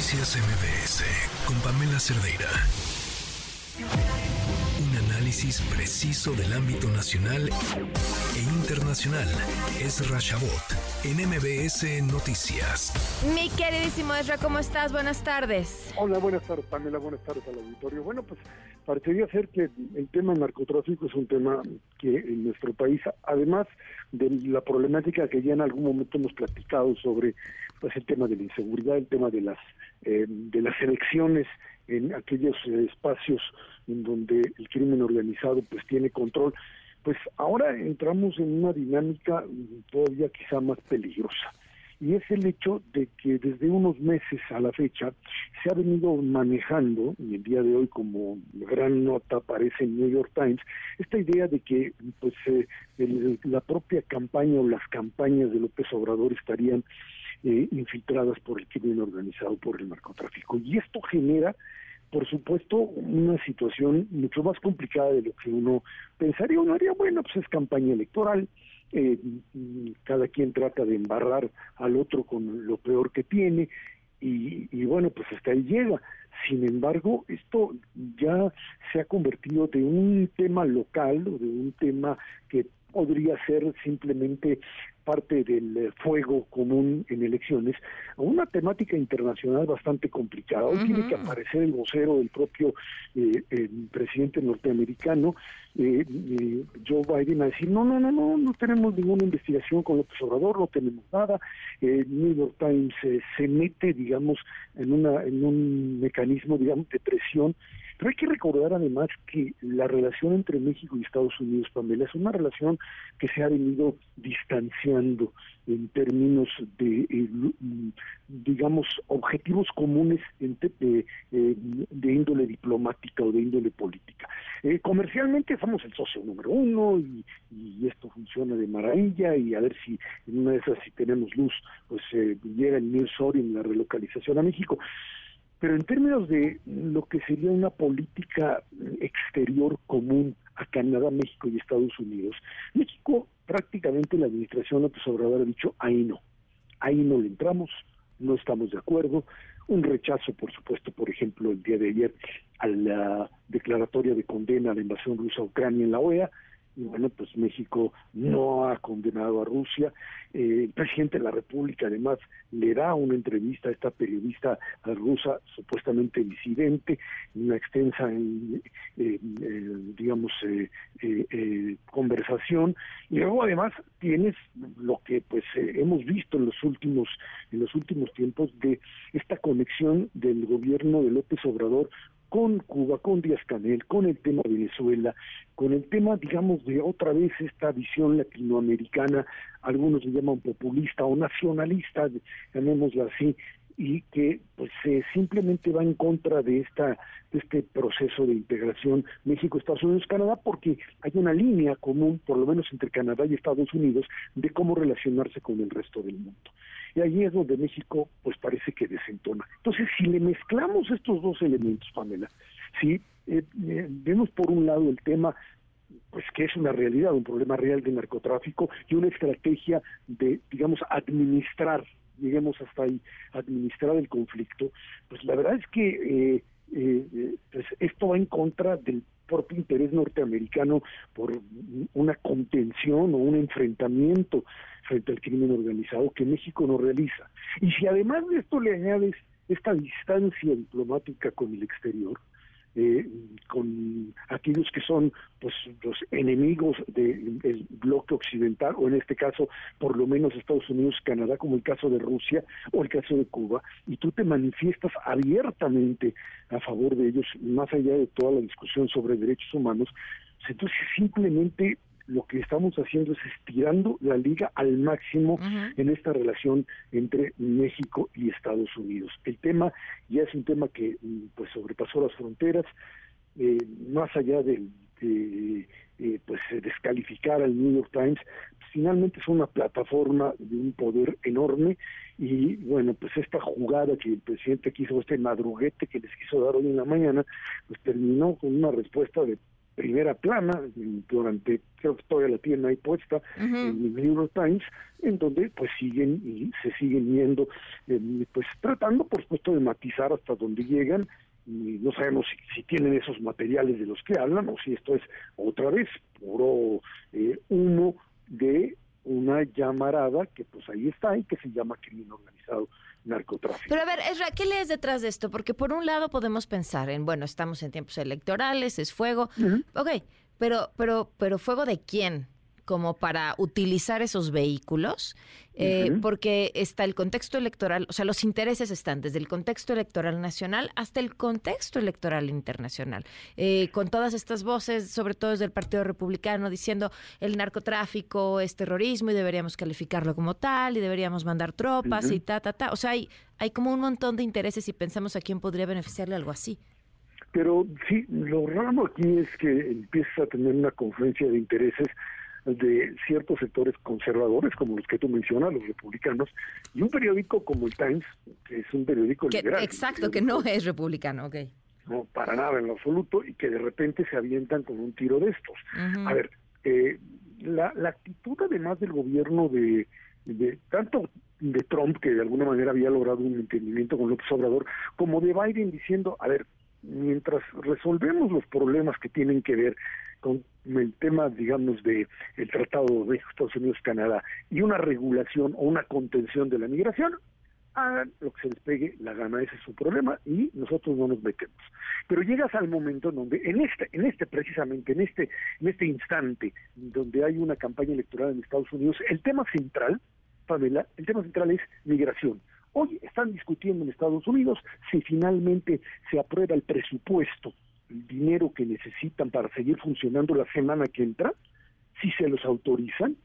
Noticias MBS con Pamela Cerdeira. Un análisis preciso del ámbito nacional e internacional. Es Rashabot en MBS Noticias. Mi queridísimo Ezra, ¿cómo estás? Buenas tardes. Hola, buenas tardes, Pamela. Buenas tardes al auditorio. Bueno, pues parecería ser que el tema narcotráfico es un tema que en nuestro país, además de la problemática que ya en algún momento hemos platicado sobre pues el tema de la inseguridad, el tema de las eh, de las elecciones en aquellos espacios en donde el crimen organizado pues tiene control, pues ahora entramos en una dinámica todavía quizá más peligrosa y es el hecho de que desde unos meses a la fecha se ha venido manejando, y el día de hoy como gran nota aparece en New York Times, esta idea de que pues eh, la propia campaña o las campañas de López Obrador estarían eh, infiltradas por el crimen organizado, por el narcotráfico. Y esto genera por supuesto, una situación mucho más complicada de lo que uno pensaría. Uno haría, bueno, pues es campaña electoral, eh, cada quien trata de embarrar al otro con lo peor que tiene y, y, bueno, pues hasta ahí llega. Sin embargo, esto ya se ha convertido de un tema local o de un tema que podría ser simplemente parte del eh, fuego común en elecciones a una temática internacional bastante complicada. Hoy tiene que aparecer el vocero del propio eh, presidente norteamericano, eh, eh, Joe Biden, a decir, no, no, no, no, no tenemos ninguna investigación con López Obrador, no tenemos nada. Eh, New York Times se mete, digamos, en, una, en un mecanismo, digamos, de presión pero hay que recordar además que la relación entre México y Estados Unidos, Pamela, es una relación que se ha venido distanciando en términos de, eh, digamos, objetivos comunes de, eh, de, índole diplomática o de índole política. Eh, comercialmente somos el socio número uno y, esto funciona de maravilla y a ver si en una de esas, si tenemos luz, pues llega el en la relocalización a México. Pero en términos de lo que sería una política exterior común a Canadá, México y Estados Unidos, México prácticamente la administración López Obrador ha dicho, ahí no, ahí no le entramos, no estamos de acuerdo, un rechazo, por supuesto, por ejemplo, el día de ayer a la declaratoria de condena a la invasión rusa a Ucrania en la OEA, y bueno, pues México no ha condenado a Rusia. Eh, el presidente de la República además le da una entrevista a esta periodista rusa supuestamente disidente, una extensa, eh, eh, digamos, conversación. Y luego además tienes lo que pues hemos visto en los últimos en los últimos tiempos de esta conexión del gobierno de López Obrador con Cuba, con Díaz Canel, con el tema de Venezuela, con el tema, digamos, de otra vez esta visión latinoamericana, algunos le llaman populista o nacionalista, llamémosla así, y que pues simplemente va en contra de esta de este proceso de integración México Estados Unidos Canadá porque hay una línea común por lo menos entre Canadá y Estados Unidos de cómo relacionarse con el resto del mundo y allí es donde México pues parece que desentona. Entonces, si le mezclamos estos dos elementos, Pamela, si eh, eh, vemos por un lado el tema pues que es una realidad, un problema real de narcotráfico y una estrategia de, digamos, administrar, lleguemos hasta ahí, administrar el conflicto, pues la verdad es que eh, pues esto va en contra del propio interés norteamericano por una contención o un enfrentamiento frente al crimen organizado que México no realiza. Y si además de esto le añades esta distancia diplomática con el exterior, eh, con aquellos que son pues los enemigos del bloque occidental o en este caso por lo menos Estados Unidos Canadá como el caso de Rusia o el caso de Cuba y tú te manifiestas abiertamente a favor de ellos más allá de toda la discusión sobre derechos humanos entonces simplemente lo que estamos haciendo es estirando la liga al máximo en esta relación entre México y Estados Unidos. El tema ya es un tema que mm, pues sobrepasó las fronteras, eh, más allá de, de eh, pues descalificar al New York Times, finalmente es una plataforma de un poder enorme y bueno, pues esta jugada que el presidente quiso, este madruguete que les quiso dar hoy en la mañana, pues terminó con una respuesta de primera plana durante, creo que todavía la tienen ahí puesta en el New York Times, en donde pues siguen y se siguen yendo, eh, pues tratando por supuesto de matizar hasta donde llegan, y no sabemos si, tienen esos materiales de los que hablan o si esto es otra vez puro eh, uno de una llamarada que pues ahí está y que se llama crimen organizado narcotráfico. Pero a ver, Ezra, ¿qué lees detrás de esto? Porque por un lado podemos pensar en, bueno, estamos en tiempos electorales, es fuego. Ok, pero, pero, pero ¿fuego de quién? Como para utilizar esos vehículos, eh, porque está el contexto electoral, o sea, los intereses están desde el contexto electoral nacional hasta el contexto electoral internacional, eh, con todas estas voces, sobre todo desde el Partido Republicano, diciendo el narcotráfico es terrorismo y deberíamos calificarlo como tal y deberíamos mandar tropas y ta, ta, ta. O sea, hay, hay como un montón de intereses y pensamos a quién podría beneficiarle algo así. Pero sí, lo raro aquí es que empieza a tener una confluencia de intereses de ciertos sectores conservadores, como los que tú mencionas, los republicanos, y un periódico como el Times, que es un periódico liberal. Exacto, que no es republicano, ok. No, para nada en lo absoluto, y que de repente se avientan con un tiro de estos. A ver, eh, la, la actitud además del gobierno de, de tanto de Trump, que de alguna manera había logrado un entendimiento con López Obrador, como de Biden diciendo, a ver, mientras resolvemos los problemas que tienen que ver con el tema, digamos, de el Tratado de Estados Unidos-Canadá y una regulación o una contención de la migración, hagan lo que se les pegue la gana, ese es su problema y nosotros no nos metemos. Pero llegas al momento en donde, en este, en este precisamente, en este, en este instante, donde hay una campaña electoral en Estados Unidos, el tema central, Pamela, el tema central es migración. Hoy están discutiendo en Estados Unidos si finalmente se aprueba el presupuesto el dinero que necesitan para seguir funcionando la semana que entra, si se los autorizan,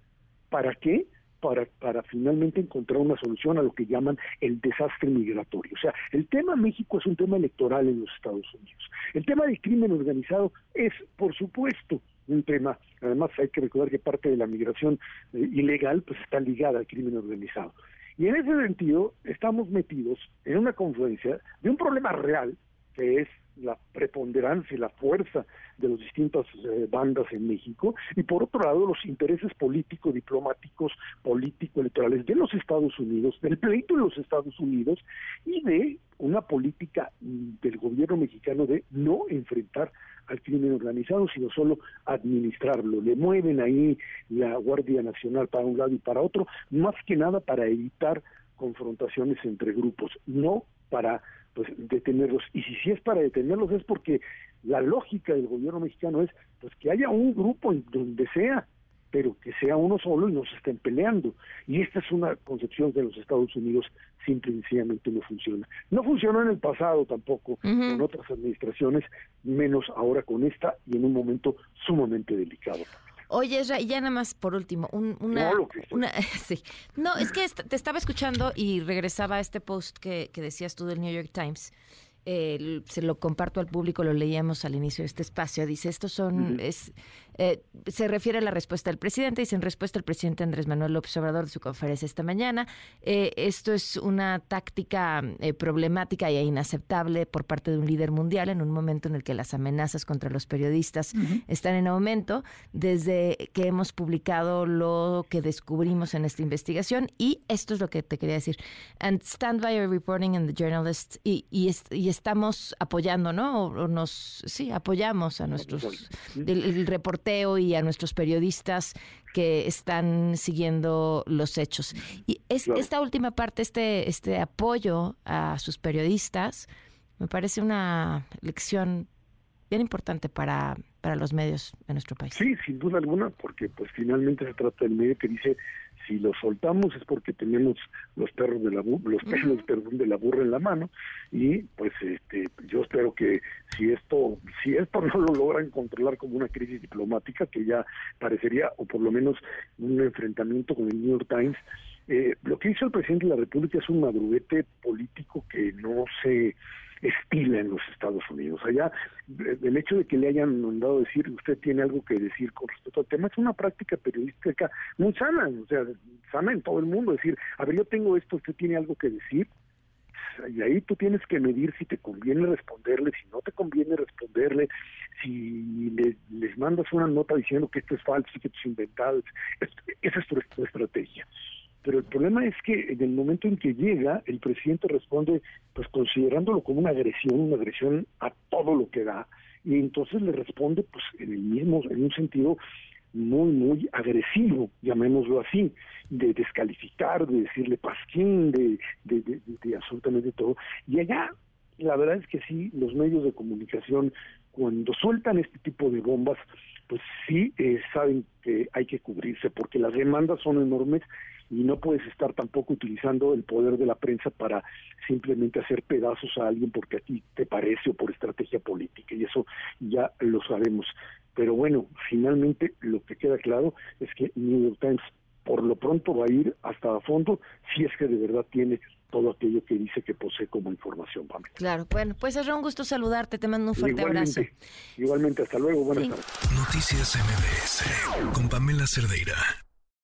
¿para qué? Para, para finalmente encontrar una solución a lo que llaman el desastre migratorio. O sea, el tema México es un tema electoral en los Estados Unidos. El tema del crimen organizado es, por supuesto, un tema, además hay que recordar que parte de la migración eh, ilegal pues está ligada al crimen organizado. Y en ese sentido estamos metidos en una confluencia de un problema real, que es la preponderancia y la fuerza de las distintas eh, bandas en México y por otro lado los intereses políticos, diplomáticos, político electorales de los Estados Unidos, del pleito de los Estados Unidos y de una política del gobierno mexicano de no enfrentar al crimen organizado, sino solo administrarlo. Le mueven ahí la Guardia Nacional para un lado y para otro, más que nada para evitar confrontaciones entre grupos, no para pues detenerlos. Y si sí es para detenerlos es porque la lógica del gobierno mexicano es pues que haya un grupo en donde sea, pero que sea uno solo y no se estén peleando. Y esta es una concepción de los Estados Unidos simple y sencillamente no funciona. No funcionó en el pasado tampoco con otras administraciones, menos ahora con esta y en un momento sumamente delicado. Oye, y ya nada más por último, una, una sí. No, es que te estaba escuchando y regresaba a este post que, que decías tú del New York Times. Se lo comparto al público, lo leíamos al inicio de este espacio, dice, estos son, es, eh, se refiere a la respuesta del presidente, dice en respuesta al presidente Andrés Manuel López Obrador de su conferencia esta mañana, eh, esto es una táctica eh, problemática e inaceptable por parte de un líder mundial en un momento en el que las amenazas contra los periodistas están en aumento, desde que hemos publicado lo que descubrimos en esta investigación, y esto es lo que te quería decir, and stand by your reporting in the journalist, y, y, y estamos apoyando, ¿no? O, nos, sí, apoyamos a nuestros, el, reporteo y a nuestros periodistas que están siguiendo los hechos. Y es, esta última parte, este, este apoyo a sus periodistas, me parece una lección bien importante para, para los medios de nuestro país. Sí, sin duda alguna, porque pues finalmente se trata del medio que dice si lo soltamos es porque tenemos los perros de la los pelos perdón de la burra en la mano y pues este yo espero que si esto si esto no lo logran controlar como una crisis diplomática que ya parecería o por lo menos un enfrentamiento con el New York Times eh, lo que hizo el presidente de la República es un madruguete político que no se estila en los Estados Unidos. Allá, el hecho de que le hayan mandado decir, usted tiene algo que decir con respecto al tema, es una práctica periodística muy sana, o sea, sana en todo el mundo, decir, a ver, yo tengo esto, usted tiene algo que decir, y ahí tú tienes que medir si te conviene responderle, si no te conviene responderle, si les mandas una nota diciendo que esto es falso que esto es inventado. Esa es tu, estrategia. Pero el problema es que en el momento en que llega, el presidente responde pues considerándolo como una agresión, una agresión a todo lo que da, y entonces le responde pues en el mismo, en un sentido muy, muy agresivo, llamémoslo así, de descalificar, de decirle pasquín, de, de, de, absolutamente todo. Y allá, la verdad es que sí, los medios de comunicación, cuando sueltan este tipo de bombas, pues sí eh, saben que hay que cubrirse, porque las demandas son enormes y no puedes estar tampoco utilizando el poder de la prensa para simplemente hacer pedazos a alguien porque a ti te parece o por estrategia política y eso ya lo sabemos. Pero bueno, finalmente lo que queda claro es que New York Times por lo pronto va a ir hasta a fondo si es que de verdad tiene todo aquello que dice que posee como información, Pamela. Claro, bueno, pues es un gusto saludarte, te mando un fuerte abrazo. Igualmente, hasta luego, buenas tardes. Noticias MBS con Pamela Cerdeira.